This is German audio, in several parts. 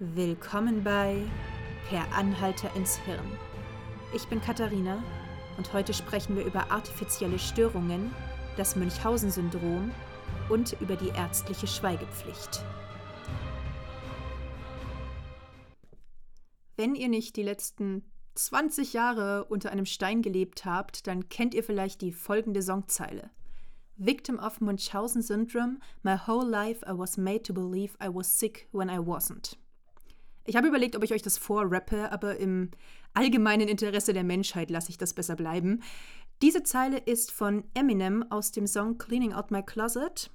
Willkommen bei Per Anhalter ins Hirn. Ich bin Katharina und heute sprechen wir über artifizielle Störungen, das Münchhausen-Syndrom und über die ärztliche Schweigepflicht. Wenn ihr nicht die letzten 20 Jahre unter einem Stein gelebt habt, dann kennt ihr vielleicht die folgende Songzeile. Victim of Munchausen Syndrome, my whole life I was made to believe I was sick when I wasn't. Ich habe überlegt, ob ich euch das vorrappe, aber im allgemeinen Interesse der Menschheit lasse ich das besser bleiben. Diese Zeile ist von Eminem aus dem Song Cleaning Out My Closet.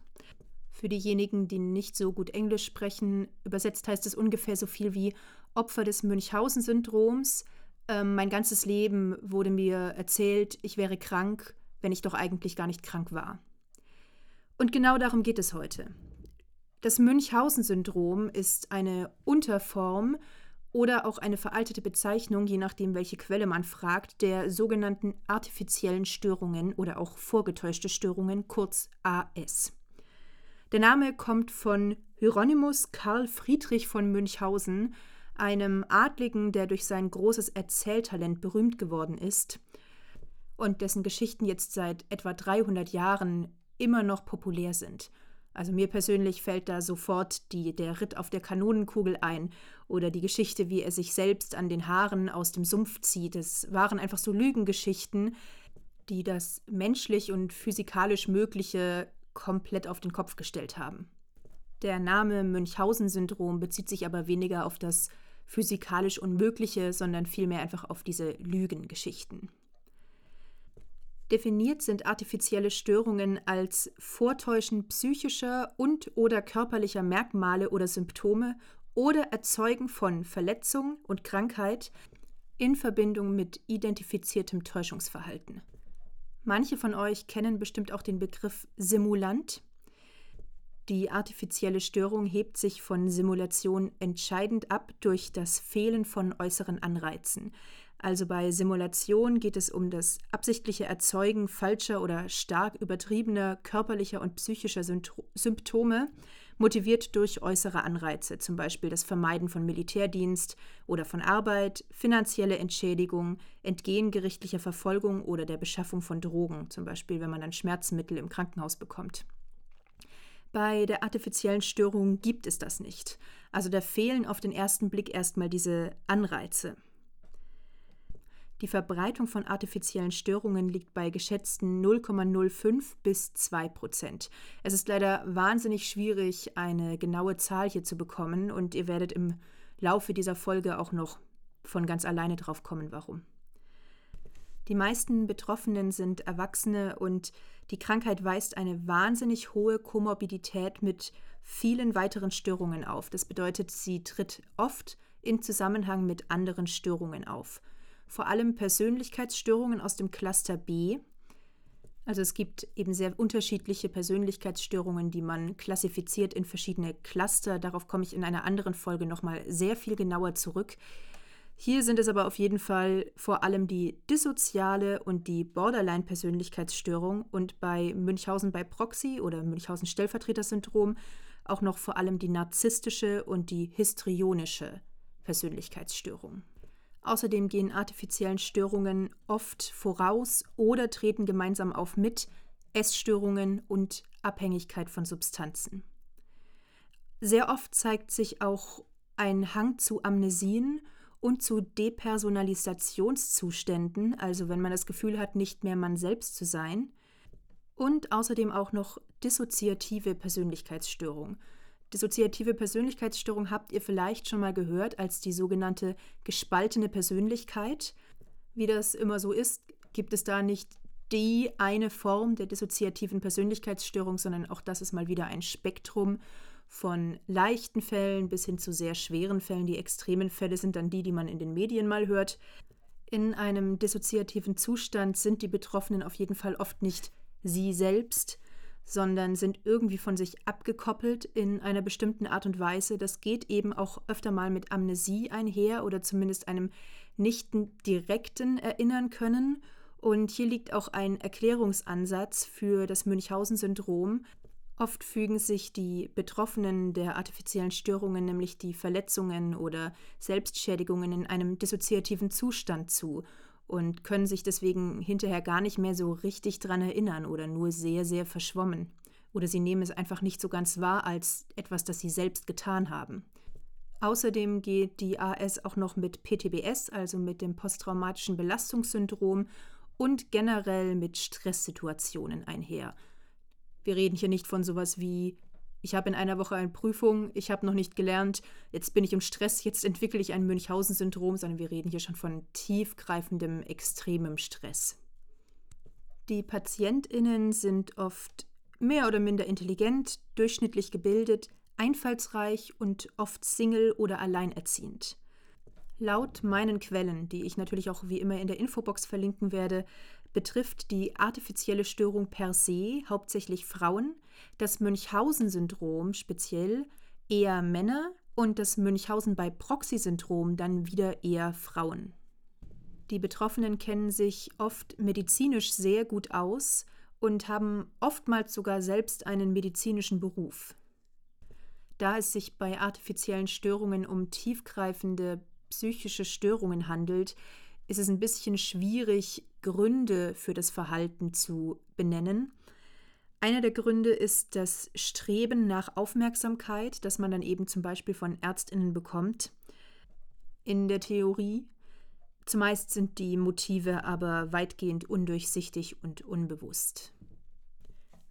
Für diejenigen, die nicht so gut Englisch sprechen, übersetzt heißt es ungefähr so viel wie Opfer des Münchhausen-Syndroms. Ähm, mein ganzes Leben wurde mir erzählt, ich wäre krank, wenn ich doch eigentlich gar nicht krank war. Und genau darum geht es heute. Das Münchhausen-Syndrom ist eine Unterform oder auch eine veraltete Bezeichnung, je nachdem, welche Quelle man fragt, der sogenannten artifiziellen Störungen oder auch vorgetäuschte Störungen, kurz AS. Der Name kommt von Hieronymus Karl Friedrich von Münchhausen, einem Adligen, der durch sein großes Erzähltalent berühmt geworden ist und dessen Geschichten jetzt seit etwa 300 Jahren immer noch populär sind. Also mir persönlich fällt da sofort die, der Ritt auf der Kanonenkugel ein oder die Geschichte, wie er sich selbst an den Haaren aus dem Sumpf zieht. Es waren einfach so Lügengeschichten, die das menschlich und physikalisch Mögliche komplett auf den Kopf gestellt haben. Der Name Münchhausen-Syndrom bezieht sich aber weniger auf das physikalisch Unmögliche, sondern vielmehr einfach auf diese Lügengeschichten. Definiert sind artifizielle Störungen als Vortäuschen psychischer und/oder körperlicher Merkmale oder Symptome oder Erzeugen von Verletzung und Krankheit in Verbindung mit identifiziertem Täuschungsverhalten. Manche von euch kennen bestimmt auch den Begriff Simulant. Die artifizielle Störung hebt sich von Simulation entscheidend ab durch das Fehlen von äußeren Anreizen. Also bei Simulation geht es um das absichtliche Erzeugen falscher oder stark übertriebener körperlicher und psychischer Symptome, motiviert durch äußere Anreize, zum Beispiel das Vermeiden von Militärdienst oder von Arbeit, finanzielle Entschädigung, Entgehen gerichtlicher Verfolgung oder der Beschaffung von Drogen, zum Beispiel wenn man dann Schmerzmittel im Krankenhaus bekommt. Bei der artifiziellen Störung gibt es das nicht. Also da fehlen auf den ersten Blick erstmal diese Anreize. Die Verbreitung von artifiziellen Störungen liegt bei geschätzten 0,05 bis 2 Prozent. Es ist leider wahnsinnig schwierig, eine genaue Zahl hier zu bekommen und ihr werdet im Laufe dieser Folge auch noch von ganz alleine drauf kommen, warum. Die meisten Betroffenen sind Erwachsene und die Krankheit weist eine wahnsinnig hohe Komorbidität mit vielen weiteren Störungen auf. Das bedeutet, sie tritt oft in Zusammenhang mit anderen Störungen auf vor allem Persönlichkeitsstörungen aus dem Cluster B. Also es gibt eben sehr unterschiedliche Persönlichkeitsstörungen, die man klassifiziert in verschiedene Cluster. Darauf komme ich in einer anderen Folge nochmal sehr viel genauer zurück. Hier sind es aber auf jeden Fall vor allem die dissoziale und die Borderline-Persönlichkeitsstörung und bei Münchhausen bei Proxy oder Münchhausen-Stellvertreter-Syndrom auch noch vor allem die narzisstische und die histrionische Persönlichkeitsstörung. Außerdem gehen artifiziellen Störungen oft voraus oder treten gemeinsam auf mit Essstörungen und Abhängigkeit von Substanzen. Sehr oft zeigt sich auch ein Hang zu Amnesien und zu Depersonalisationszuständen, also wenn man das Gefühl hat, nicht mehr man selbst zu sein, und außerdem auch noch dissoziative Persönlichkeitsstörung, Dissoziative Persönlichkeitsstörung habt ihr vielleicht schon mal gehört als die sogenannte gespaltene Persönlichkeit. Wie das immer so ist, gibt es da nicht die eine Form der dissoziativen Persönlichkeitsstörung, sondern auch das ist mal wieder ein Spektrum von leichten Fällen bis hin zu sehr schweren Fällen. Die extremen Fälle sind dann die, die man in den Medien mal hört. In einem dissoziativen Zustand sind die Betroffenen auf jeden Fall oft nicht sie selbst, sondern sind irgendwie von sich abgekoppelt in einer bestimmten Art und Weise. Das geht eben auch öfter mal mit Amnesie einher oder zumindest einem nicht direkten Erinnern können. Und hier liegt auch ein Erklärungsansatz für das Münchhausen-Syndrom. Oft fügen sich die Betroffenen der artifiziellen Störungen, nämlich die Verletzungen oder Selbstschädigungen, in einem dissoziativen Zustand zu und können sich deswegen hinterher gar nicht mehr so richtig dran erinnern oder nur sehr, sehr verschwommen. Oder sie nehmen es einfach nicht so ganz wahr als etwas, das sie selbst getan haben. Außerdem geht die AS auch noch mit PTBS, also mit dem posttraumatischen Belastungssyndrom und generell mit Stresssituationen einher. Wir reden hier nicht von sowas wie, ich habe in einer Woche eine Prüfung, ich habe noch nicht gelernt, jetzt bin ich im Stress, jetzt entwickle ich ein Münchhausen-Syndrom, sondern wir reden hier schon von tiefgreifendem, extremem Stress. Die PatientInnen sind oft mehr oder minder intelligent, durchschnittlich gebildet, einfallsreich und oft Single oder alleinerziehend. Laut meinen Quellen, die ich natürlich auch wie immer in der Infobox verlinken werde, betrifft die artifizielle Störung per se hauptsächlich Frauen, das Münchhausen-Syndrom speziell eher Männer und das Münchhausen bei Proxy-Syndrom dann wieder eher Frauen. Die Betroffenen kennen sich oft medizinisch sehr gut aus und haben oftmals sogar selbst einen medizinischen Beruf. Da es sich bei artifiziellen Störungen um tiefgreifende psychische Störungen handelt, ist es ein bisschen schwierig, Gründe für das Verhalten zu benennen. Einer der Gründe ist das Streben nach Aufmerksamkeit, das man dann eben zum Beispiel von Ärztinnen bekommt. In der Theorie. Zumeist sind die Motive aber weitgehend undurchsichtig und unbewusst.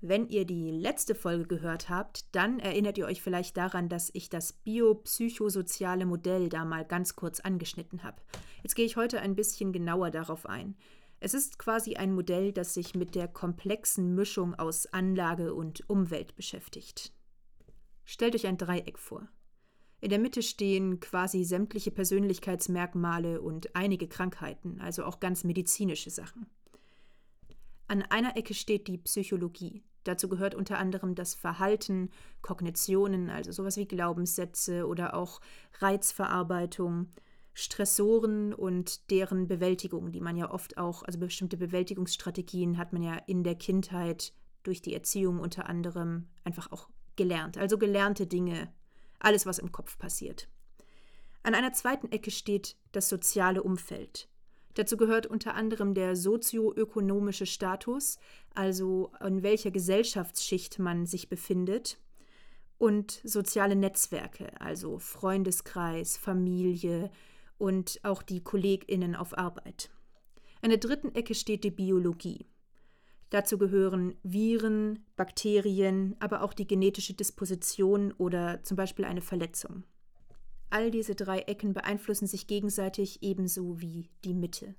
Wenn ihr die letzte Folge gehört habt, dann erinnert ihr euch vielleicht daran, dass ich das biopsychosoziale Modell da mal ganz kurz angeschnitten habe. Jetzt gehe ich heute ein bisschen genauer darauf ein. Es ist quasi ein Modell, das sich mit der komplexen Mischung aus Anlage und Umwelt beschäftigt. Stellt euch ein Dreieck vor. In der Mitte stehen quasi sämtliche Persönlichkeitsmerkmale und einige Krankheiten, also auch ganz medizinische Sachen. An einer Ecke steht die Psychologie. Dazu gehört unter anderem das Verhalten, Kognitionen, also sowas wie Glaubenssätze oder auch Reizverarbeitung, Stressoren und deren Bewältigung, die man ja oft auch, also bestimmte Bewältigungsstrategien hat man ja in der Kindheit durch die Erziehung unter anderem einfach auch gelernt. Also gelernte Dinge, alles, was im Kopf passiert. An einer zweiten Ecke steht das soziale Umfeld. Dazu gehört unter anderem der sozioökonomische Status, also in welcher Gesellschaftsschicht man sich befindet, und soziale Netzwerke, also Freundeskreis, Familie und auch die Kolleginnen auf Arbeit. An der dritten Ecke steht die Biologie. Dazu gehören Viren, Bakterien, aber auch die genetische Disposition oder zum Beispiel eine Verletzung. All diese drei Ecken beeinflussen sich gegenseitig ebenso wie die Mitte.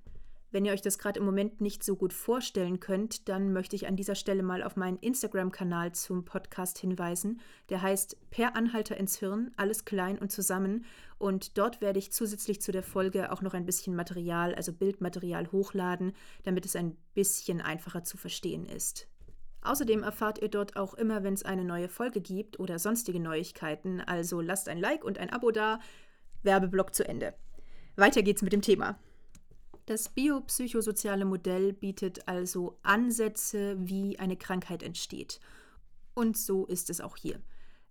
Wenn ihr euch das gerade im Moment nicht so gut vorstellen könnt, dann möchte ich an dieser Stelle mal auf meinen Instagram-Kanal zum Podcast hinweisen. Der heißt Per Anhalter ins Hirn, alles klein und zusammen. Und dort werde ich zusätzlich zu der Folge auch noch ein bisschen Material, also Bildmaterial hochladen, damit es ein bisschen einfacher zu verstehen ist. Außerdem erfahrt ihr dort auch immer, wenn es eine neue Folge gibt oder sonstige Neuigkeiten. Also lasst ein Like und ein Abo da. Werbeblock zu Ende. Weiter geht's mit dem Thema. Das biopsychosoziale Modell bietet also Ansätze, wie eine Krankheit entsteht. Und so ist es auch hier.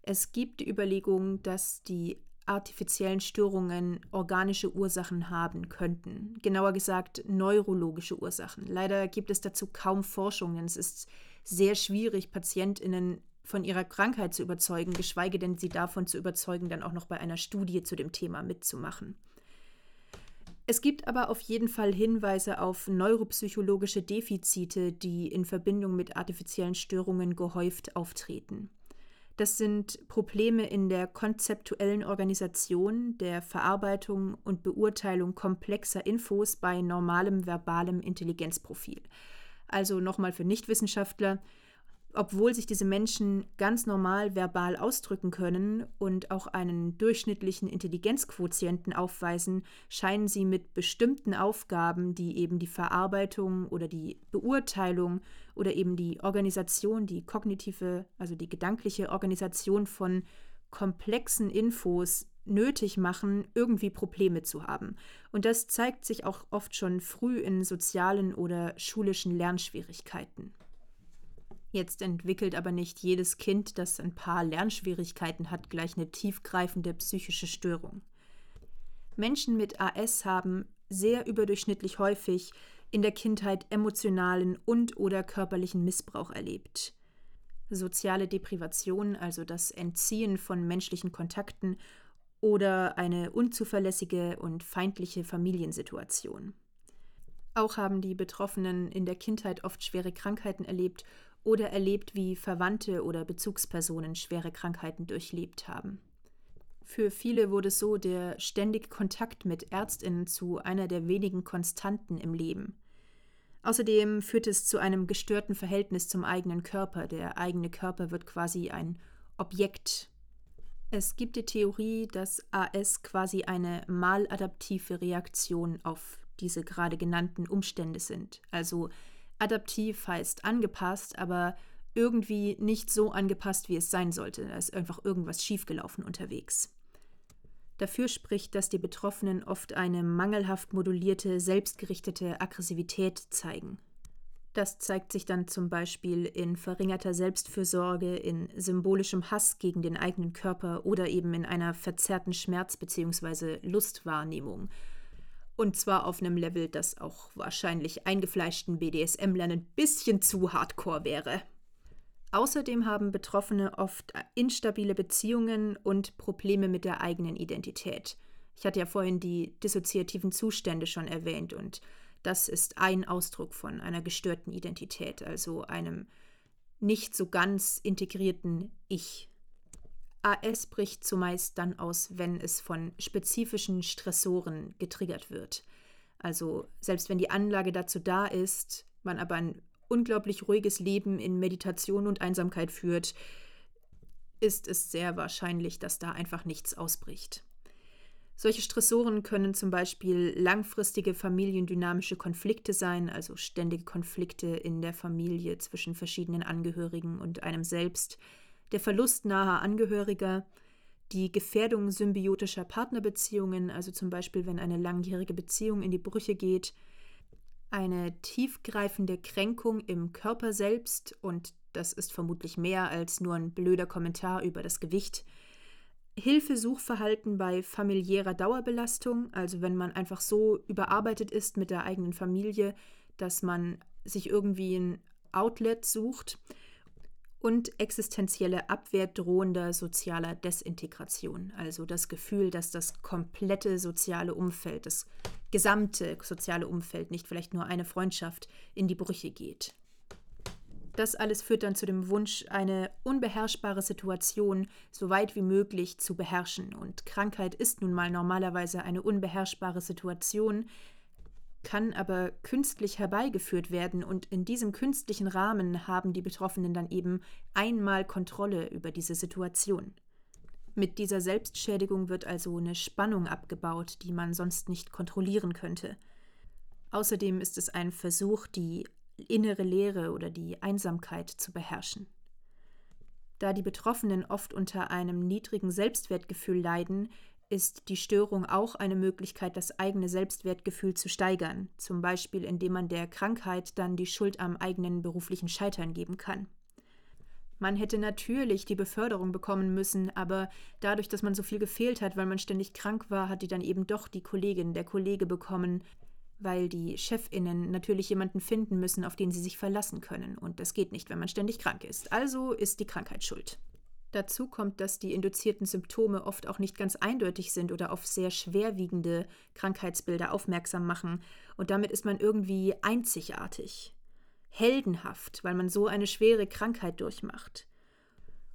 Es gibt die Überlegung, dass die artifiziellen Störungen organische Ursachen haben könnten. Genauer gesagt neurologische Ursachen. Leider gibt es dazu kaum Forschungen. Es ist sehr schwierig, Patientinnen von ihrer Krankheit zu überzeugen, geschweige denn sie davon zu überzeugen, dann auch noch bei einer Studie zu dem Thema mitzumachen. Es gibt aber auf jeden Fall Hinweise auf neuropsychologische Defizite, die in Verbindung mit artifiziellen Störungen gehäuft auftreten. Das sind Probleme in der konzeptuellen Organisation, der Verarbeitung und Beurteilung komplexer Infos bei normalem verbalem Intelligenzprofil. Also nochmal für Nichtwissenschaftler, obwohl sich diese Menschen ganz normal verbal ausdrücken können und auch einen durchschnittlichen Intelligenzquotienten aufweisen, scheinen sie mit bestimmten Aufgaben, die eben die Verarbeitung oder die Beurteilung oder eben die Organisation, die kognitive, also die gedankliche Organisation von komplexen Infos nötig machen, irgendwie Probleme zu haben. Und das zeigt sich auch oft schon früh in sozialen oder schulischen Lernschwierigkeiten. Jetzt entwickelt aber nicht jedes Kind, das ein paar Lernschwierigkeiten hat, gleich eine tiefgreifende psychische Störung. Menschen mit AS haben sehr überdurchschnittlich häufig in der Kindheit emotionalen und/oder körperlichen Missbrauch erlebt. Soziale Deprivation, also das Entziehen von menschlichen Kontakten oder eine unzuverlässige und feindliche Familiensituation. Auch haben die Betroffenen in der Kindheit oft schwere Krankheiten erlebt oder erlebt, wie Verwandte oder Bezugspersonen schwere Krankheiten durchlebt haben. Für viele wurde so der ständige Kontakt mit Ärztinnen zu einer der wenigen Konstanten im Leben. Außerdem führt es zu einem gestörten Verhältnis zum eigenen Körper. Der eigene Körper wird quasi ein Objekt. Es gibt die Theorie, dass AS quasi eine maladaptive Reaktion auf diese gerade genannten Umstände sind. Also Adaptiv heißt angepasst, aber irgendwie nicht so angepasst, wie es sein sollte. Da ist einfach irgendwas schiefgelaufen unterwegs. Dafür spricht, dass die Betroffenen oft eine mangelhaft modulierte, selbstgerichtete Aggressivität zeigen. Das zeigt sich dann zum Beispiel in verringerter Selbstfürsorge, in symbolischem Hass gegen den eigenen Körper oder eben in einer verzerrten Schmerz- bzw. Lustwahrnehmung, und zwar auf einem Level, das auch wahrscheinlich eingefleischten BDSM-Lern ein bisschen zu hardcore wäre. Außerdem haben Betroffene oft instabile Beziehungen und Probleme mit der eigenen Identität. Ich hatte ja vorhin die dissoziativen Zustände schon erwähnt und das ist ein Ausdruck von einer gestörten Identität, also einem nicht so ganz integrierten Ich. AS bricht zumeist dann aus, wenn es von spezifischen Stressoren getriggert wird. Also selbst wenn die Anlage dazu da ist, man aber ein unglaublich ruhiges Leben in Meditation und Einsamkeit führt, ist es sehr wahrscheinlich, dass da einfach nichts ausbricht. Solche Stressoren können zum Beispiel langfristige familiendynamische Konflikte sein, also ständige Konflikte in der Familie zwischen verschiedenen Angehörigen und einem selbst, der Verlust naher Angehöriger, die Gefährdung symbiotischer Partnerbeziehungen, also zum Beispiel wenn eine langjährige Beziehung in die Brüche geht, eine tiefgreifende Kränkung im Körper selbst, und das ist vermutlich mehr als nur ein blöder Kommentar über das Gewicht, Hilfesuchverhalten bei familiärer Dauerbelastung, also wenn man einfach so überarbeitet ist mit der eigenen Familie, dass man sich irgendwie ein Outlet sucht und existenzielle Abwehr drohender sozialer Desintegration, also das Gefühl, dass das komplette soziale Umfeld, das gesamte soziale Umfeld, nicht vielleicht nur eine Freundschaft, in die Brüche geht. Das alles führt dann zu dem Wunsch, eine unbeherrschbare Situation so weit wie möglich zu beherrschen. Und Krankheit ist nun mal normalerweise eine unbeherrschbare Situation, kann aber künstlich herbeigeführt werden und in diesem künstlichen Rahmen haben die Betroffenen dann eben einmal Kontrolle über diese Situation. Mit dieser Selbstschädigung wird also eine Spannung abgebaut, die man sonst nicht kontrollieren könnte. Außerdem ist es ein Versuch, die innere Leere oder die Einsamkeit zu beherrschen. Da die Betroffenen oft unter einem niedrigen Selbstwertgefühl leiden, ist die Störung auch eine Möglichkeit, das eigene Selbstwertgefühl zu steigern, zum Beispiel indem man der Krankheit dann die Schuld am eigenen beruflichen Scheitern geben kann. Man hätte natürlich die Beförderung bekommen müssen, aber dadurch, dass man so viel gefehlt hat, weil man ständig krank war, hat die dann eben doch die Kollegin, der Kollege bekommen, weil die Chefinnen natürlich jemanden finden müssen, auf den sie sich verlassen können. Und das geht nicht, wenn man ständig krank ist. Also ist die Krankheit schuld. Dazu kommt, dass die induzierten Symptome oft auch nicht ganz eindeutig sind oder auf sehr schwerwiegende Krankheitsbilder aufmerksam machen. Und damit ist man irgendwie einzigartig, heldenhaft, weil man so eine schwere Krankheit durchmacht.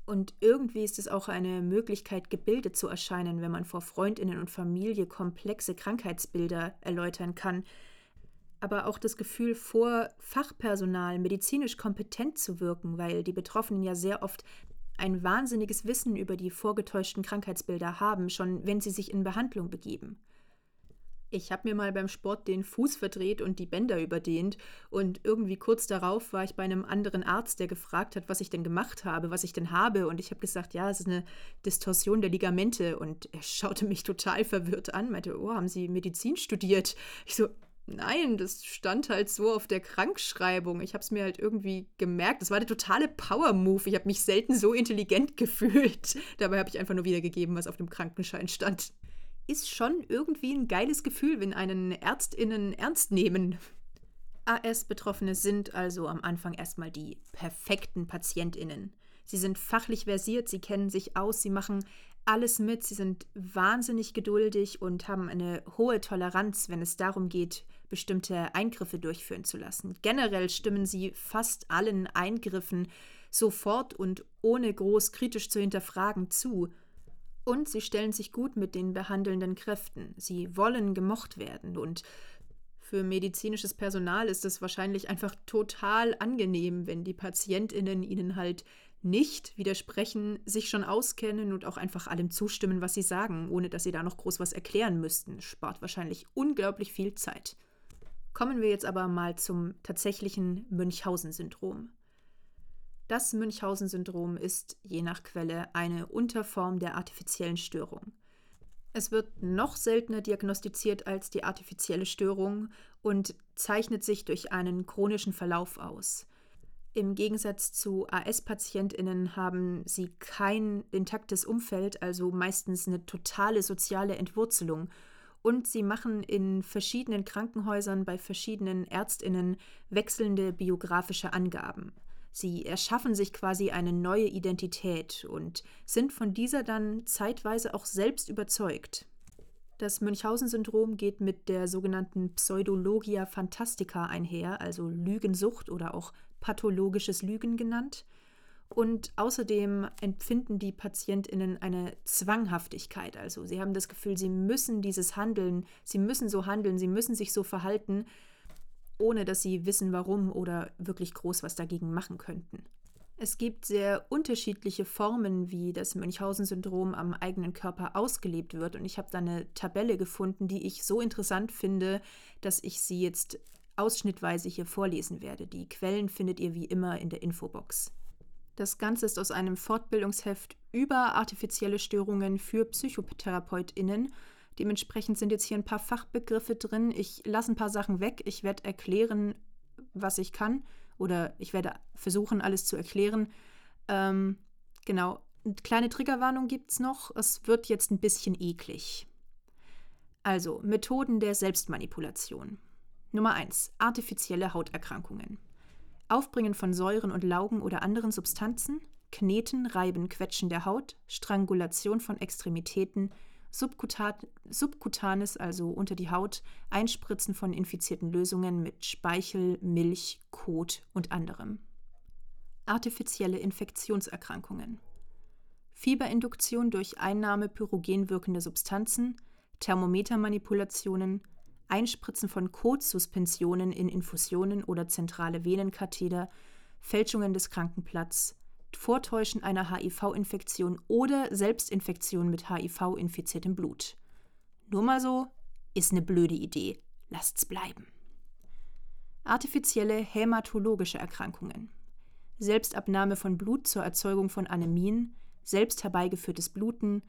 Und irgendwie ist es auch eine Möglichkeit, gebildet zu erscheinen, wenn man vor Freundinnen und Familie komplexe Krankheitsbilder erläutern kann. Aber auch das Gefühl, vor Fachpersonal medizinisch kompetent zu wirken, weil die Betroffenen ja sehr oft ein wahnsinniges Wissen über die vorgetäuschten Krankheitsbilder haben, schon wenn sie sich in Behandlung begeben. Ich habe mir mal beim Sport den Fuß verdreht und die Bänder überdehnt und irgendwie kurz darauf war ich bei einem anderen Arzt, der gefragt hat, was ich denn gemacht habe, was ich denn habe und ich habe gesagt, ja, es ist eine Distorsion der Ligamente und er schaute mich total verwirrt an, meinte, oh, haben Sie Medizin studiert? Ich so, Nein, das stand halt so auf der Krankschreibung. Ich habe es mir halt irgendwie gemerkt. Das war der totale Power-Move. Ich habe mich selten so intelligent gefühlt. Dabei habe ich einfach nur wiedergegeben, was auf dem Krankenschein stand. Ist schon irgendwie ein geiles Gefühl, wenn einen ÄrztInnen ernst nehmen. AS-Betroffene sind also am Anfang erstmal die perfekten PatientInnen. Sie sind fachlich versiert, sie kennen sich aus, sie machen alles mit, sie sind wahnsinnig geduldig und haben eine hohe Toleranz, wenn es darum geht, bestimmte Eingriffe durchführen zu lassen. Generell stimmen sie fast allen Eingriffen sofort und ohne groß kritisch zu hinterfragen zu. Und sie stellen sich gut mit den behandelnden Kräften. Sie wollen gemocht werden und für medizinisches Personal ist es wahrscheinlich einfach total angenehm, wenn die Patientinnen ihnen halt nicht widersprechen, sich schon auskennen und auch einfach allem zustimmen, was sie sagen, ohne dass sie da noch groß was erklären müssten. Spart wahrscheinlich unglaublich viel Zeit. Kommen wir jetzt aber mal zum tatsächlichen Münchhausen-Syndrom. Das Münchhausen-Syndrom ist je nach Quelle eine Unterform der artifiziellen Störung. Es wird noch seltener diagnostiziert als die artifizielle Störung und zeichnet sich durch einen chronischen Verlauf aus. Im Gegensatz zu AS-PatientInnen haben sie kein intaktes Umfeld, also meistens eine totale soziale Entwurzelung. Und sie machen in verschiedenen Krankenhäusern bei verschiedenen ÄrztInnen wechselnde biografische Angaben. Sie erschaffen sich quasi eine neue Identität und sind von dieser dann zeitweise auch selbst überzeugt. Das Münchhausen-Syndrom geht mit der sogenannten Pseudologia Fantastica einher, also Lügensucht oder auch pathologisches Lügen genannt. Und außerdem empfinden die PatientInnen eine Zwanghaftigkeit. Also sie haben das Gefühl, sie müssen dieses Handeln, sie müssen so handeln, sie müssen sich so verhalten, ohne dass sie wissen, warum oder wirklich groß was dagegen machen könnten. Es gibt sehr unterschiedliche Formen, wie das Münchhausen-Syndrom am eigenen Körper ausgelebt wird. Und ich habe da eine Tabelle gefunden, die ich so interessant finde, dass ich sie jetzt ausschnittweise hier vorlesen werde. Die Quellen findet ihr wie immer in der Infobox. Das Ganze ist aus einem Fortbildungsheft über artifizielle Störungen für PsychotherapeutInnen. Dementsprechend sind jetzt hier ein paar Fachbegriffe drin. Ich lasse ein paar Sachen weg. Ich werde erklären, was ich kann. Oder ich werde versuchen, alles zu erklären. Ähm, genau. Eine kleine Triggerwarnung gibt es noch. Es wird jetzt ein bisschen eklig. Also, Methoden der Selbstmanipulation. Nummer 1. Artifizielle Hauterkrankungen. Aufbringen von Säuren und Laugen oder anderen Substanzen, Kneten, Reiben, Quetschen der Haut, Strangulation von Extremitäten, Subkutan subkutanes, also unter die Haut, Einspritzen von infizierten Lösungen mit Speichel, Milch, Kot und anderem. Artifizielle Infektionserkrankungen. Fieberinduktion durch Einnahme pyrogen wirkender Substanzen, Thermometermanipulationen, Einspritzen von Kotsuspensionen in Infusionen oder zentrale Venenkatheter, Fälschungen des Krankenplatz, Vortäuschen einer HIV-Infektion oder Selbstinfektion mit HIV-infiziertem Blut. Nur mal so, ist eine blöde Idee. Lasst's bleiben. Artifizielle hämatologische Erkrankungen. Selbstabnahme von Blut zur Erzeugung von Anämien, selbst herbeigeführtes Bluten,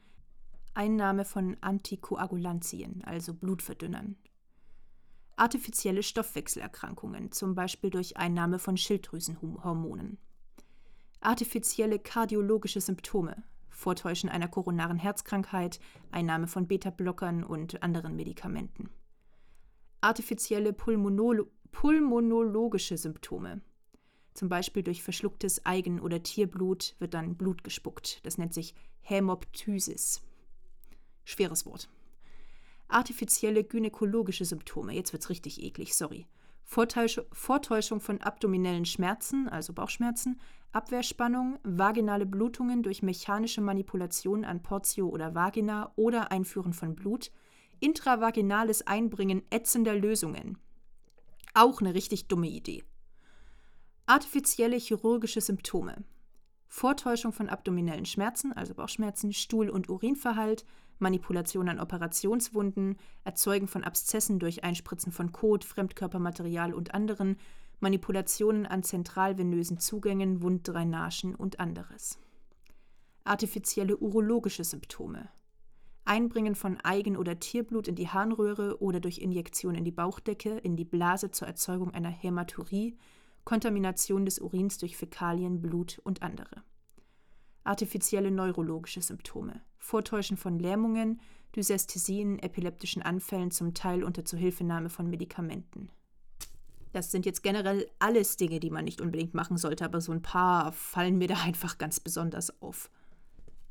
Einnahme von Antikoagulantien, also Blutverdünnern artifizielle Stoffwechselerkrankungen, zum Beispiel durch Einnahme von Schilddrüsenhormonen. Artifizielle kardiologische Symptome, Vortäuschen einer koronaren Herzkrankheit, Einnahme von Beta-Blockern und anderen Medikamenten. Artifizielle Pulmonolo pulmonologische Symptome, zum Beispiel durch verschlucktes Eigen- oder Tierblut wird dann Blut gespuckt. Das nennt sich Hämoptysis. Schweres Wort. Artifizielle gynäkologische Symptome. Jetzt wird es richtig eklig, sorry. Vortäuschung von abdominellen Schmerzen, also Bauchschmerzen, Abwehrspannung, vaginale Blutungen durch mechanische Manipulation an Portio oder Vagina oder Einführen von Blut, intravaginales Einbringen ätzender Lösungen. Auch eine richtig dumme Idee. Artifizielle chirurgische Symptome. Vortäuschung von abdominellen Schmerzen, also Bauchschmerzen, Stuhl- und Urinverhalt, Manipulation an Operationswunden, Erzeugen von Abszessen durch Einspritzen von Kot, Fremdkörpermaterial und anderen, Manipulationen an zentralvenösen Zugängen, Wunddrainagen und anderes. Artifizielle urologische Symptome. Einbringen von Eigen- oder Tierblut in die Harnröhre oder durch Injektion in die Bauchdecke, in die Blase zur Erzeugung einer Hämaturie, Kontamination des Urins durch Fäkalien, Blut und andere. Artifizielle neurologische Symptome, Vortäuschen von Lähmungen, Dysesthesien, epileptischen Anfällen, zum Teil unter Zuhilfenahme von Medikamenten. Das sind jetzt generell alles Dinge, die man nicht unbedingt machen sollte, aber so ein paar fallen mir da einfach ganz besonders auf.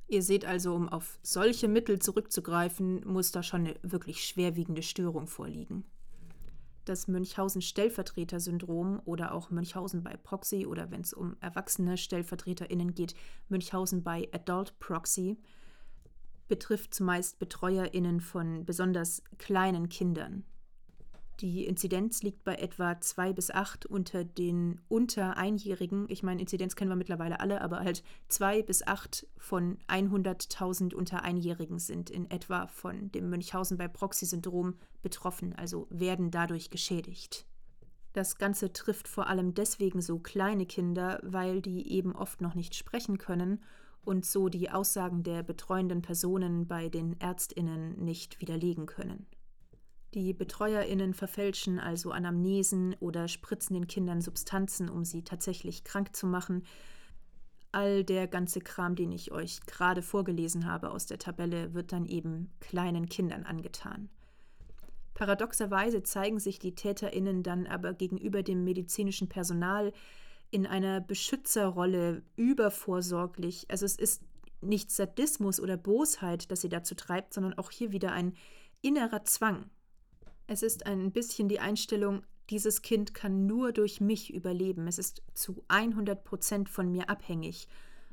Ihr seht also, um auf solche Mittel zurückzugreifen, muss da schon eine wirklich schwerwiegende Störung vorliegen. Das Münchhausen-Stellvertreter-Syndrom oder auch Münchhausen bei Proxy oder wenn es um erwachsene StellvertreterInnen geht, Münchhausen bei Adult Proxy, betrifft zumeist BetreuerInnen von besonders kleinen Kindern. Die Inzidenz liegt bei etwa 2 bis 8 unter den unter Einjährigen. Ich meine, Inzidenz kennen wir mittlerweile alle, aber halt 2 bis 8 von 100.000 unter Einjährigen sind in etwa von dem Münchhausen bei Proxy-Syndrom betroffen, also werden dadurch geschädigt. Das Ganze trifft vor allem deswegen so kleine Kinder, weil die eben oft noch nicht sprechen können und so die Aussagen der betreuenden Personen bei den Ärztinnen nicht widerlegen können. Die BetreuerInnen verfälschen also Anamnesen oder spritzen den Kindern Substanzen, um sie tatsächlich krank zu machen. All der ganze Kram, den ich euch gerade vorgelesen habe aus der Tabelle, wird dann eben kleinen Kindern angetan. Paradoxerweise zeigen sich die TäterInnen dann aber gegenüber dem medizinischen Personal in einer Beschützerrolle übervorsorglich. Also es ist nicht Sadismus oder Bosheit, das sie dazu treibt, sondern auch hier wieder ein innerer Zwang. Es ist ein bisschen die Einstellung, dieses Kind kann nur durch mich überleben. Es ist zu 100 Prozent von mir abhängig.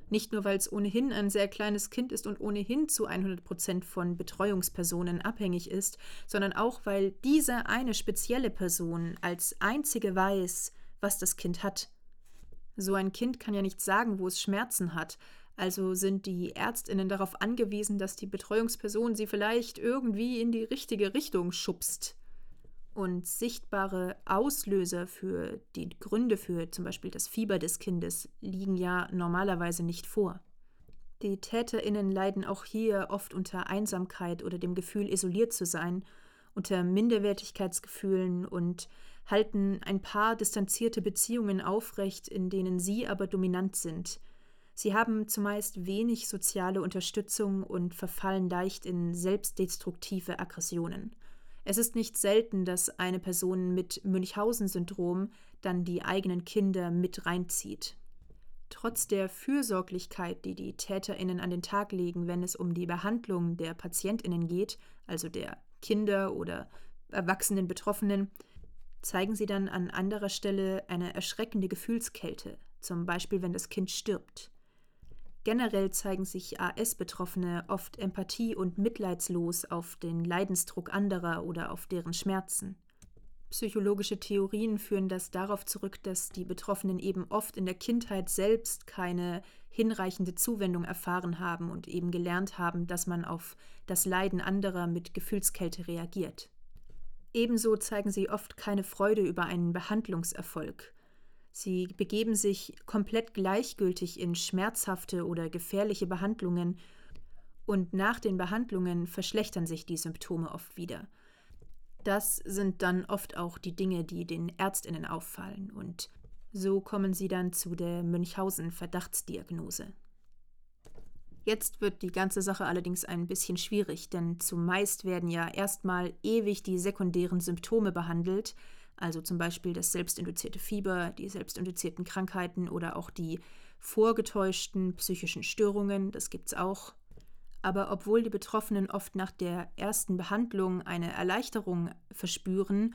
Nicht nur, weil es ohnehin ein sehr kleines Kind ist und ohnehin zu 100 Prozent von Betreuungspersonen abhängig ist, sondern auch, weil diese eine spezielle Person als einzige weiß, was das Kind hat. So ein Kind kann ja nicht sagen, wo es Schmerzen hat, also sind die Ärztinnen darauf angewiesen, dass die Betreuungsperson sie vielleicht irgendwie in die richtige Richtung schubst und sichtbare Auslöser für die Gründe für zum Beispiel das Fieber des Kindes liegen ja normalerweise nicht vor. Die Täterinnen leiden auch hier oft unter Einsamkeit oder dem Gefühl, isoliert zu sein, unter Minderwertigkeitsgefühlen und halten ein paar distanzierte Beziehungen aufrecht, in denen sie aber dominant sind. Sie haben zumeist wenig soziale Unterstützung und verfallen leicht in selbstdestruktive Aggressionen. Es ist nicht selten, dass eine Person mit Münchhausen-Syndrom dann die eigenen Kinder mit reinzieht. Trotz der Fürsorglichkeit, die die Täterinnen an den Tag legen, wenn es um die Behandlung der Patientinnen geht, also der Kinder oder erwachsenen Betroffenen, zeigen sie dann an anderer Stelle eine erschreckende Gefühlskälte, zum Beispiel wenn das Kind stirbt. Generell zeigen sich AS-Betroffene oft empathie- und mitleidslos auf den Leidensdruck anderer oder auf deren Schmerzen. Psychologische Theorien führen das darauf zurück, dass die Betroffenen eben oft in der Kindheit selbst keine hinreichende Zuwendung erfahren haben und eben gelernt haben, dass man auf das Leiden anderer mit Gefühlskälte reagiert. Ebenso zeigen sie oft keine Freude über einen Behandlungserfolg Sie begeben sich komplett gleichgültig in schmerzhafte oder gefährliche Behandlungen und nach den Behandlungen verschlechtern sich die Symptome oft wieder. Das sind dann oft auch die Dinge, die den Ärztinnen auffallen und so kommen sie dann zu der Münchhausen-Verdachtsdiagnose. Jetzt wird die ganze Sache allerdings ein bisschen schwierig, denn zumeist werden ja erstmal ewig die sekundären Symptome behandelt, also zum Beispiel das selbstinduzierte Fieber, die selbstinduzierten Krankheiten oder auch die vorgetäuschten psychischen Störungen, das gibt es auch. Aber obwohl die Betroffenen oft nach der ersten Behandlung eine Erleichterung verspüren,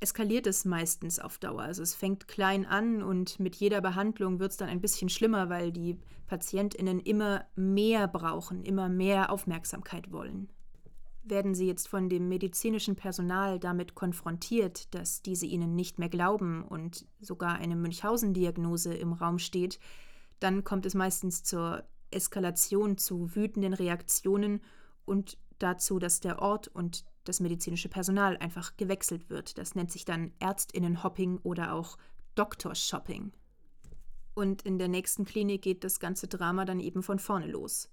eskaliert es meistens auf Dauer. Also es fängt klein an und mit jeder Behandlung wird es dann ein bisschen schlimmer, weil die Patientinnen immer mehr brauchen, immer mehr Aufmerksamkeit wollen werden sie jetzt von dem medizinischen Personal damit konfrontiert, dass diese ihnen nicht mehr glauben und sogar eine Münchhausen-Diagnose im Raum steht, dann kommt es meistens zur Eskalation zu wütenden Reaktionen und dazu, dass der Ort und das medizinische Personal einfach gewechselt wird. Das nennt sich dann Ärztinnenhopping oder auch Doktorshopping. Und in der nächsten Klinik geht das ganze Drama dann eben von vorne los.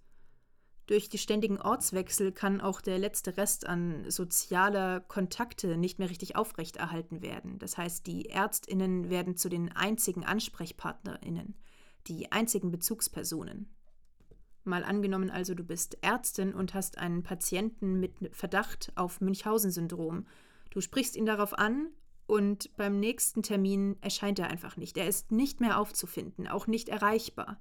Durch die ständigen Ortswechsel kann auch der letzte Rest an sozialer Kontakte nicht mehr richtig aufrechterhalten werden. Das heißt, die Ärztinnen werden zu den einzigen Ansprechpartnerinnen, die einzigen Bezugspersonen. Mal angenommen also, du bist Ärztin und hast einen Patienten mit Verdacht auf Münchhausen-Syndrom. Du sprichst ihn darauf an und beim nächsten Termin erscheint er einfach nicht. Er ist nicht mehr aufzufinden, auch nicht erreichbar.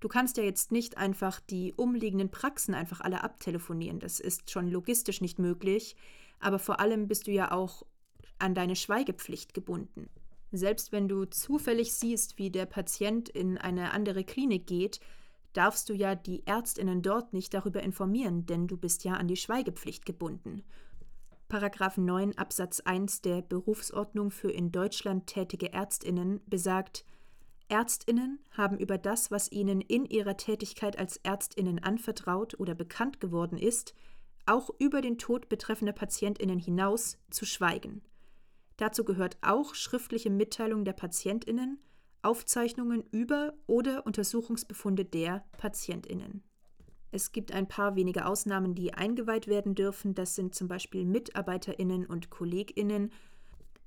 Du kannst ja jetzt nicht einfach die umliegenden Praxen einfach alle abtelefonieren. Das ist schon logistisch nicht möglich. Aber vor allem bist du ja auch an deine Schweigepflicht gebunden. Selbst wenn du zufällig siehst, wie der Patient in eine andere Klinik geht, darfst du ja die Ärztinnen dort nicht darüber informieren, denn du bist ja an die Schweigepflicht gebunden. Paragraph 9 Absatz 1 der Berufsordnung für in Deutschland tätige Ärztinnen besagt, Ärztinnen haben über das, was ihnen in ihrer Tätigkeit als Ärztinnen anvertraut oder bekannt geworden ist, auch über den Tod betreffender Patientinnen hinaus zu schweigen. Dazu gehört auch schriftliche Mitteilung der Patientinnen, Aufzeichnungen über oder Untersuchungsbefunde der Patientinnen. Es gibt ein paar wenige Ausnahmen, die eingeweiht werden dürfen. Das sind zum Beispiel Mitarbeiterinnen und Kolleginnen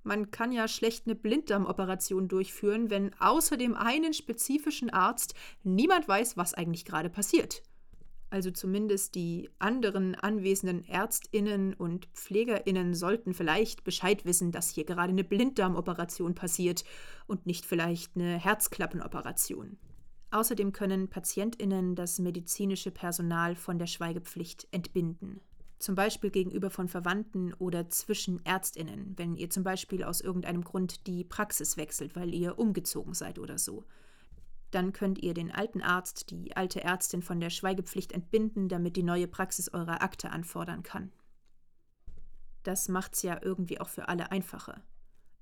man kann ja schlecht eine Blinddarmoperation durchführen, wenn außer dem einen spezifischen Arzt niemand weiß, was eigentlich gerade passiert. Also zumindest die anderen anwesenden Ärztinnen und Pflegerinnen sollten vielleicht Bescheid wissen, dass hier gerade eine Blinddarmoperation passiert und nicht vielleicht eine Herzklappenoperation. Außerdem können Patientinnen das medizinische Personal von der Schweigepflicht entbinden zum Beispiel gegenüber von Verwandten oder zwischen Ärztinnen, wenn ihr zum Beispiel aus irgendeinem Grund die Praxis wechselt, weil ihr umgezogen seid oder so. Dann könnt ihr den alten Arzt, die alte Ärztin von der Schweigepflicht entbinden, damit die neue Praxis eure Akte anfordern kann. Das macht's ja irgendwie auch für alle einfacher.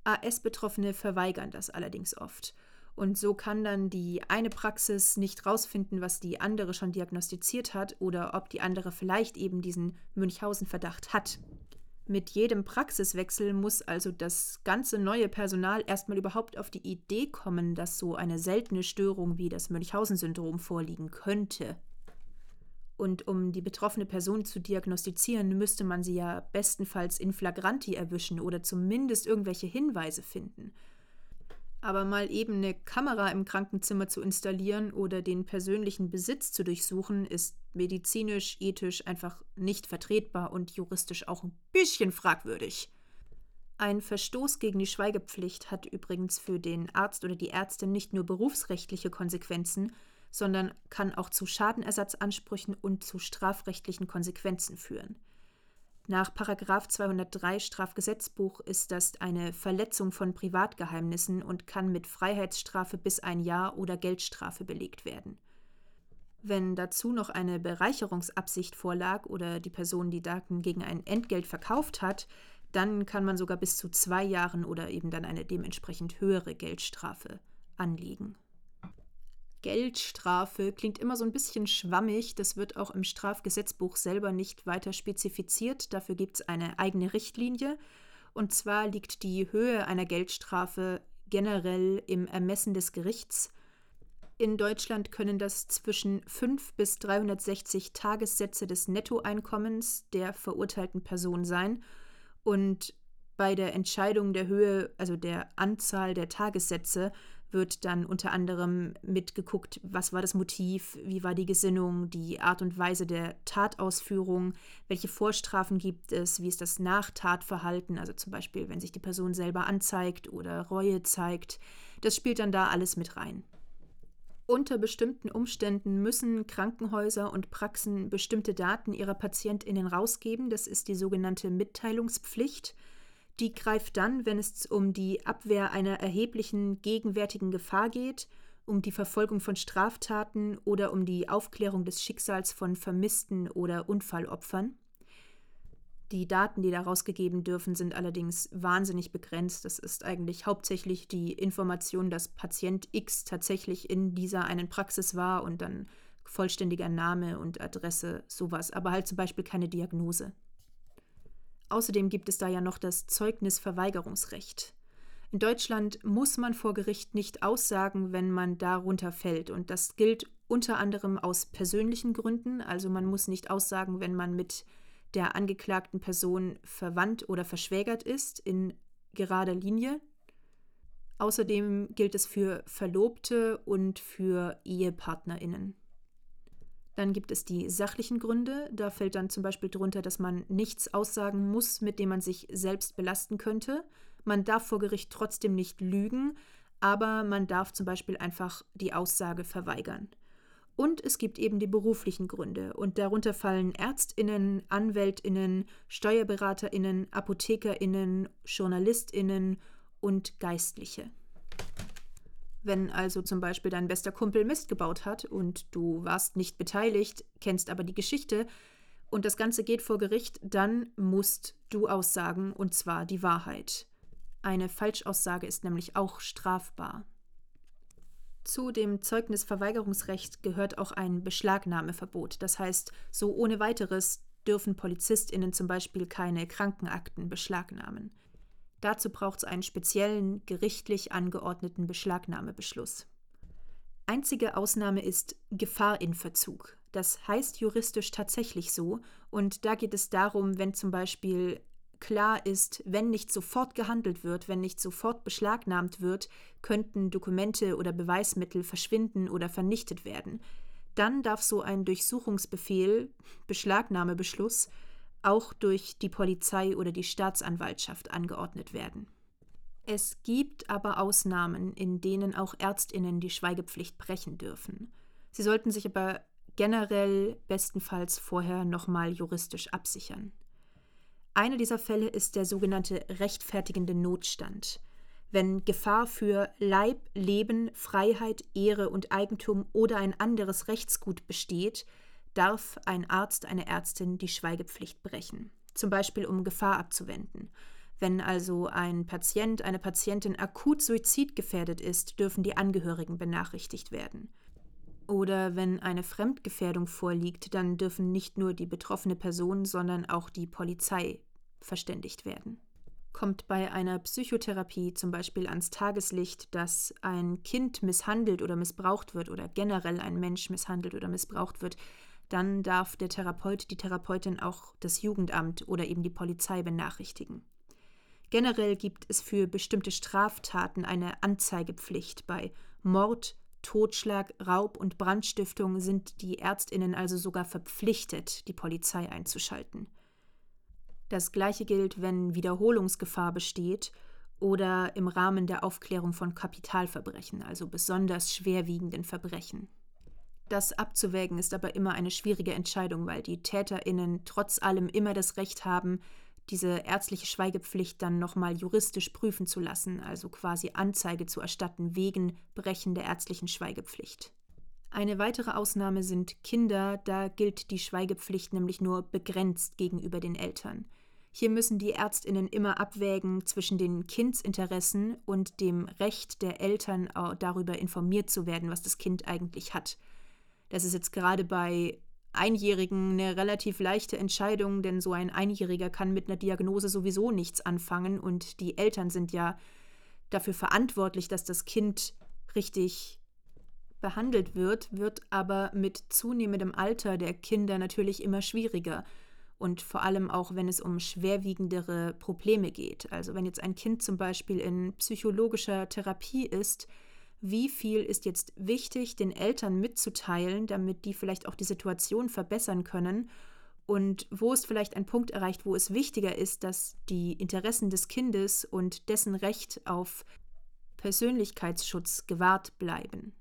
AS-Betroffene verweigern das allerdings oft und so kann dann die eine Praxis nicht rausfinden, was die andere schon diagnostiziert hat oder ob die andere vielleicht eben diesen Münchhausen-Verdacht hat. Mit jedem Praxiswechsel muss also das ganze neue Personal erstmal überhaupt auf die Idee kommen, dass so eine seltene Störung wie das Münchhausen-Syndrom vorliegen könnte. Und um die betroffene Person zu diagnostizieren, müsste man sie ja bestenfalls in flagranti erwischen oder zumindest irgendwelche Hinweise finden. Aber mal eben eine Kamera im Krankenzimmer zu installieren oder den persönlichen Besitz zu durchsuchen, ist medizinisch, ethisch einfach nicht vertretbar und juristisch auch ein bisschen fragwürdig. Ein Verstoß gegen die Schweigepflicht hat übrigens für den Arzt oder die Ärztin nicht nur berufsrechtliche Konsequenzen, sondern kann auch zu Schadenersatzansprüchen und zu strafrechtlichen Konsequenzen führen. Nach 203 Strafgesetzbuch ist das eine Verletzung von Privatgeheimnissen und kann mit Freiheitsstrafe bis ein Jahr oder Geldstrafe belegt werden. Wenn dazu noch eine Bereicherungsabsicht vorlag oder die Person die Daten gegen ein Entgelt verkauft hat, dann kann man sogar bis zu zwei Jahren oder eben dann eine dementsprechend höhere Geldstrafe anlegen. Geldstrafe klingt immer so ein bisschen schwammig. Das wird auch im Strafgesetzbuch selber nicht weiter spezifiziert. Dafür gibt es eine eigene Richtlinie. Und zwar liegt die Höhe einer Geldstrafe generell im Ermessen des Gerichts. In Deutschland können das zwischen 5 bis 360 Tagessätze des Nettoeinkommens der verurteilten Person sein. Und bei der Entscheidung der Höhe, also der Anzahl der Tagessätze, wird dann unter anderem mitgeguckt, was war das Motiv, wie war die Gesinnung, die Art und Weise der Tatausführung, welche Vorstrafen gibt es, wie ist das Nachtatverhalten, also zum Beispiel, wenn sich die Person selber anzeigt oder Reue zeigt. Das spielt dann da alles mit rein. Unter bestimmten Umständen müssen Krankenhäuser und Praxen bestimmte Daten ihrer PatientInnen rausgeben. Das ist die sogenannte Mitteilungspflicht. Die greift dann, wenn es um die Abwehr einer erheblichen gegenwärtigen Gefahr geht, um die Verfolgung von Straftaten oder um die Aufklärung des Schicksals von Vermissten oder Unfallopfern. Die Daten, die daraus gegeben dürfen, sind allerdings wahnsinnig begrenzt. Das ist eigentlich hauptsächlich die Information, dass Patient X tatsächlich in dieser einen Praxis war und dann vollständiger Name und Adresse, sowas, aber halt zum Beispiel keine Diagnose. Außerdem gibt es da ja noch das Zeugnisverweigerungsrecht. In Deutschland muss man vor Gericht nicht aussagen, wenn man darunter fällt. Und das gilt unter anderem aus persönlichen Gründen. Also man muss nicht aussagen, wenn man mit der angeklagten Person verwandt oder verschwägert ist in gerader Linie. Außerdem gilt es für Verlobte und für Ehepartnerinnen. Dann gibt es die sachlichen Gründe. Da fällt dann zum Beispiel drunter, dass man nichts aussagen muss, mit dem man sich selbst belasten könnte. Man darf vor Gericht trotzdem nicht lügen, aber man darf zum Beispiel einfach die Aussage verweigern. Und es gibt eben die beruflichen Gründe. Und darunter fallen Ärztinnen, Anwältinnen, Steuerberaterinnen, Apothekerinnen, Journalistinnen und Geistliche. Wenn also zum Beispiel dein bester Kumpel Mist gebaut hat und du warst nicht beteiligt, kennst aber die Geschichte und das Ganze geht vor Gericht, dann musst du aussagen und zwar die Wahrheit. Eine Falschaussage ist nämlich auch strafbar. Zu dem Zeugnisverweigerungsrecht gehört auch ein Beschlagnahmeverbot. Das heißt, so ohne weiteres dürfen PolizistInnen zum Beispiel keine Krankenakten beschlagnahmen. Dazu braucht es einen speziellen, gerichtlich angeordneten Beschlagnahmebeschluss. Einzige Ausnahme ist Gefahr in Verzug. Das heißt juristisch tatsächlich so, und da geht es darum, wenn zum Beispiel klar ist, wenn nicht sofort gehandelt wird, wenn nicht sofort beschlagnahmt wird, könnten Dokumente oder Beweismittel verschwinden oder vernichtet werden. Dann darf so ein Durchsuchungsbefehl, Beschlagnahmebeschluss, auch durch die Polizei oder die Staatsanwaltschaft angeordnet werden. Es gibt aber Ausnahmen, in denen auch Ärztinnen die Schweigepflicht brechen dürfen. Sie sollten sich aber generell bestenfalls vorher nochmal juristisch absichern. Einer dieser Fälle ist der sogenannte rechtfertigende Notstand. Wenn Gefahr für Leib, Leben, Freiheit, Ehre und Eigentum oder ein anderes Rechtsgut besteht, darf ein Arzt, eine Ärztin die Schweigepflicht brechen, zum Beispiel um Gefahr abzuwenden. Wenn also ein Patient, eine Patientin akut suizidgefährdet ist, dürfen die Angehörigen benachrichtigt werden. Oder wenn eine Fremdgefährdung vorliegt, dann dürfen nicht nur die betroffene Person, sondern auch die Polizei verständigt werden. Kommt bei einer Psychotherapie zum Beispiel ans Tageslicht, dass ein Kind misshandelt oder missbraucht wird oder generell ein Mensch misshandelt oder missbraucht wird, dann darf der Therapeut, die Therapeutin auch das Jugendamt oder eben die Polizei benachrichtigen. Generell gibt es für bestimmte Straftaten eine Anzeigepflicht. Bei Mord, Totschlag, Raub und Brandstiftung sind die Ärztinnen also sogar verpflichtet, die Polizei einzuschalten. Das gleiche gilt, wenn Wiederholungsgefahr besteht oder im Rahmen der Aufklärung von Kapitalverbrechen, also besonders schwerwiegenden Verbrechen. Das abzuwägen ist aber immer eine schwierige Entscheidung, weil die Täterinnen trotz allem immer das Recht haben, diese ärztliche Schweigepflicht dann nochmal juristisch prüfen zu lassen, also quasi Anzeige zu erstatten wegen Brechen der ärztlichen Schweigepflicht. Eine weitere Ausnahme sind Kinder, da gilt die Schweigepflicht nämlich nur begrenzt gegenüber den Eltern. Hier müssen die Ärztinnen immer abwägen zwischen den Kindsinteressen und dem Recht der Eltern darüber informiert zu werden, was das Kind eigentlich hat. Das ist jetzt gerade bei Einjährigen eine relativ leichte Entscheidung, denn so ein Einjähriger kann mit einer Diagnose sowieso nichts anfangen und die Eltern sind ja dafür verantwortlich, dass das Kind richtig behandelt wird, wird aber mit zunehmendem Alter der Kinder natürlich immer schwieriger. Und vor allem auch, wenn es um schwerwiegendere Probleme geht. Also wenn jetzt ein Kind zum Beispiel in psychologischer Therapie ist, wie viel ist jetzt wichtig, den Eltern mitzuteilen, damit die vielleicht auch die Situation verbessern können und wo ist vielleicht ein Punkt erreicht, wo es wichtiger ist, dass die Interessen des Kindes und dessen Recht auf Persönlichkeitsschutz gewahrt bleiben.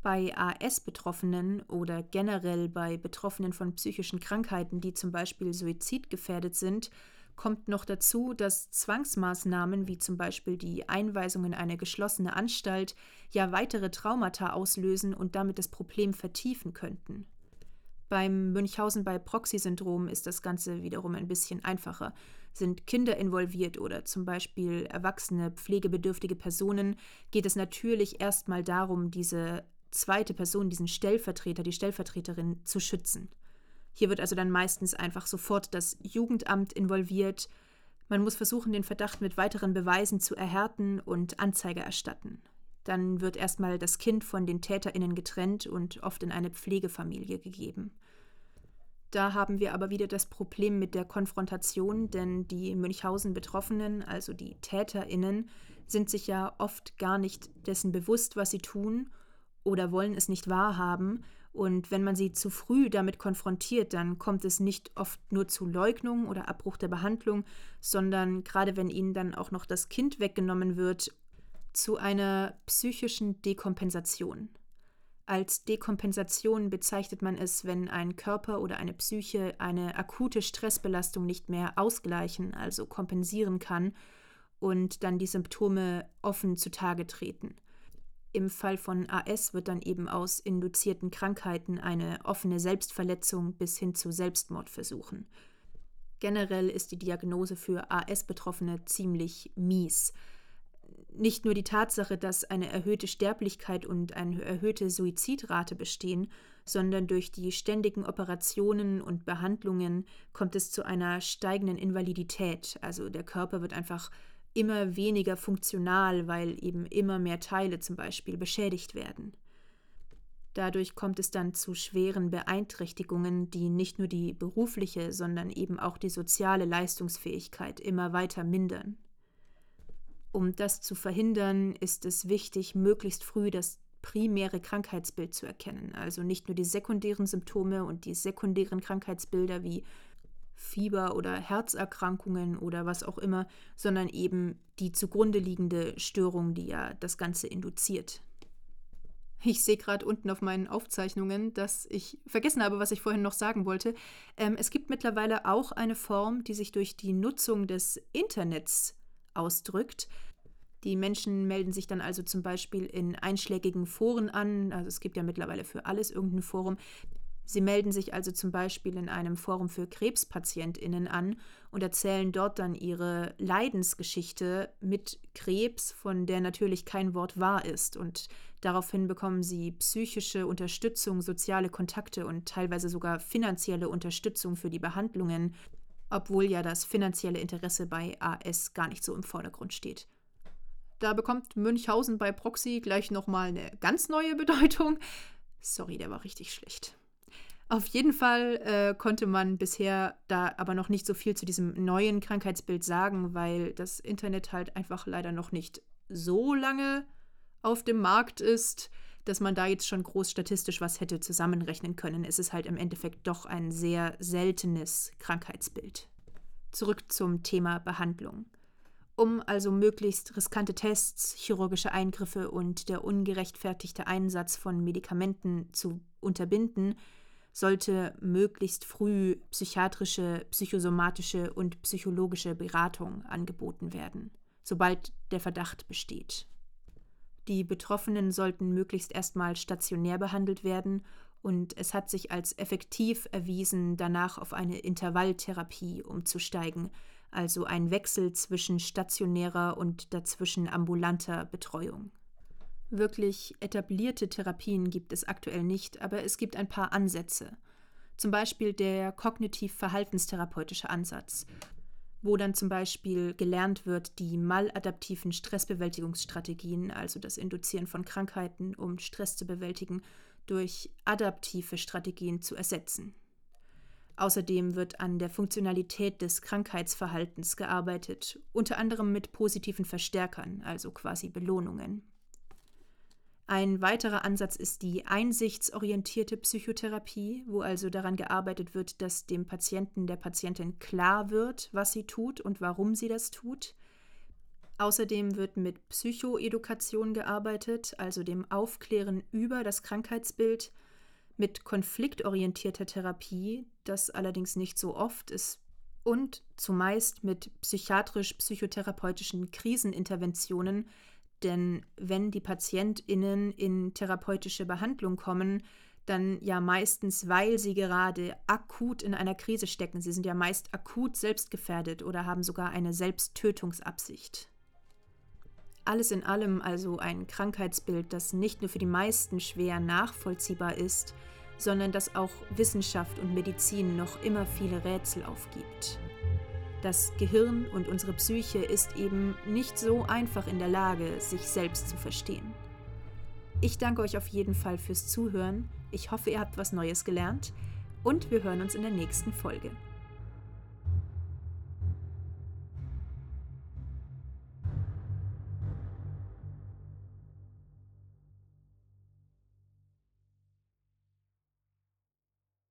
Bei AS-Betroffenen oder generell bei Betroffenen von psychischen Krankheiten, die zum Beispiel suizidgefährdet sind, kommt noch dazu, dass Zwangsmaßnahmen wie zum Beispiel die Einweisung in eine geschlossene Anstalt ja weitere Traumata auslösen und damit das Problem vertiefen könnten. Beim Münchhausen bei Proxy-Syndrom ist das Ganze wiederum ein bisschen einfacher. Sind Kinder involviert oder zum Beispiel erwachsene, pflegebedürftige Personen, geht es natürlich erstmal darum, diese zweite Person, diesen Stellvertreter, die Stellvertreterin zu schützen. Hier wird also dann meistens einfach sofort das Jugendamt involviert. Man muss versuchen, den Verdacht mit weiteren Beweisen zu erhärten und Anzeige erstatten. Dann wird erstmal das Kind von den Täterinnen getrennt und oft in eine Pflegefamilie gegeben. Da haben wir aber wieder das Problem mit der Konfrontation, denn die Münchhausen-Betroffenen, also die Täterinnen, sind sich ja oft gar nicht dessen bewusst, was sie tun oder wollen es nicht wahrhaben. Und wenn man sie zu früh damit konfrontiert, dann kommt es nicht oft nur zu Leugnung oder Abbruch der Behandlung, sondern gerade wenn ihnen dann auch noch das Kind weggenommen wird, zu einer psychischen Dekompensation. Als Dekompensation bezeichnet man es, wenn ein Körper oder eine Psyche eine akute Stressbelastung nicht mehr ausgleichen, also kompensieren kann und dann die Symptome offen zutage treten. Im Fall von AS wird dann eben aus induzierten Krankheiten eine offene Selbstverletzung bis hin zu Selbstmordversuchen. Generell ist die Diagnose für AS-Betroffene ziemlich mies nicht nur die Tatsache, dass eine erhöhte Sterblichkeit und eine erhöhte Suizidrate bestehen, sondern durch die ständigen Operationen und Behandlungen kommt es zu einer steigenden Invalidität. Also der Körper wird einfach immer weniger funktional, weil eben immer mehr Teile zum Beispiel beschädigt werden. Dadurch kommt es dann zu schweren Beeinträchtigungen, die nicht nur die berufliche, sondern eben auch die soziale Leistungsfähigkeit immer weiter mindern. Um das zu verhindern, ist es wichtig, möglichst früh das primäre Krankheitsbild zu erkennen. Also nicht nur die sekundären Symptome und die sekundären Krankheitsbilder wie Fieber oder Herzerkrankungen oder was auch immer, sondern eben die zugrunde liegende Störung, die ja das Ganze induziert. Ich sehe gerade unten auf meinen Aufzeichnungen, dass ich vergessen habe, was ich vorhin noch sagen wollte. Ähm, es gibt mittlerweile auch eine Form, die sich durch die Nutzung des Internets ausdrückt. Die Menschen melden sich dann also zum Beispiel in einschlägigen Foren an. Also es gibt ja mittlerweile für alles irgendein Forum. Sie melden sich also zum Beispiel in einem Forum für KrebspatientInnen an und erzählen dort dann ihre Leidensgeschichte mit Krebs, von der natürlich kein Wort wahr ist. Und daraufhin bekommen sie psychische Unterstützung, soziale Kontakte und teilweise sogar finanzielle Unterstützung für die Behandlungen obwohl ja das finanzielle Interesse bei AS gar nicht so im Vordergrund steht. Da bekommt Münchhausen bei Proxy gleich nochmal eine ganz neue Bedeutung. Sorry, der war richtig schlecht. Auf jeden Fall äh, konnte man bisher da aber noch nicht so viel zu diesem neuen Krankheitsbild sagen, weil das Internet halt einfach leider noch nicht so lange auf dem Markt ist dass man da jetzt schon groß statistisch was hätte zusammenrechnen können. Es ist halt im Endeffekt doch ein sehr seltenes Krankheitsbild. Zurück zum Thema Behandlung. Um also möglichst riskante Tests, chirurgische Eingriffe und der ungerechtfertigte Einsatz von Medikamenten zu unterbinden, sollte möglichst früh psychiatrische, psychosomatische und psychologische Beratung angeboten werden, sobald der Verdacht besteht. Die Betroffenen sollten möglichst erstmal stationär behandelt werden und es hat sich als effektiv erwiesen, danach auf eine Intervalltherapie umzusteigen, also ein Wechsel zwischen stationärer und dazwischen ambulanter Betreuung. Wirklich etablierte Therapien gibt es aktuell nicht, aber es gibt ein paar Ansätze. Zum Beispiel der kognitiv-verhaltenstherapeutische Ansatz, wo dann zum Beispiel gelernt wird, die maladaptiven Stressbewältigungsstrategien, also das Induzieren von Krankheiten, um Stress zu bewältigen, durch adaptive Strategien zu ersetzen. Außerdem wird an der Funktionalität des Krankheitsverhaltens gearbeitet, unter anderem mit positiven Verstärkern, also quasi Belohnungen. Ein weiterer Ansatz ist die einsichtsorientierte Psychotherapie, wo also daran gearbeitet wird, dass dem Patienten, der Patientin klar wird, was sie tut und warum sie das tut. Außerdem wird mit Psychoedukation gearbeitet, also dem Aufklären über das Krankheitsbild, mit konfliktorientierter Therapie, das allerdings nicht so oft ist, und zumeist mit psychiatrisch-psychotherapeutischen Kriseninterventionen, denn wenn die PatientInnen in therapeutische Behandlung kommen, dann ja meistens, weil sie gerade akut in einer Krise stecken. Sie sind ja meist akut selbstgefährdet oder haben sogar eine Selbsttötungsabsicht. Alles in allem also ein Krankheitsbild, das nicht nur für die meisten schwer nachvollziehbar ist, sondern das auch Wissenschaft und Medizin noch immer viele Rätsel aufgibt. Das Gehirn und unsere Psyche ist eben nicht so einfach in der Lage, sich selbst zu verstehen. Ich danke euch auf jeden Fall fürs Zuhören. Ich hoffe, ihr habt was Neues gelernt und wir hören uns in der nächsten Folge.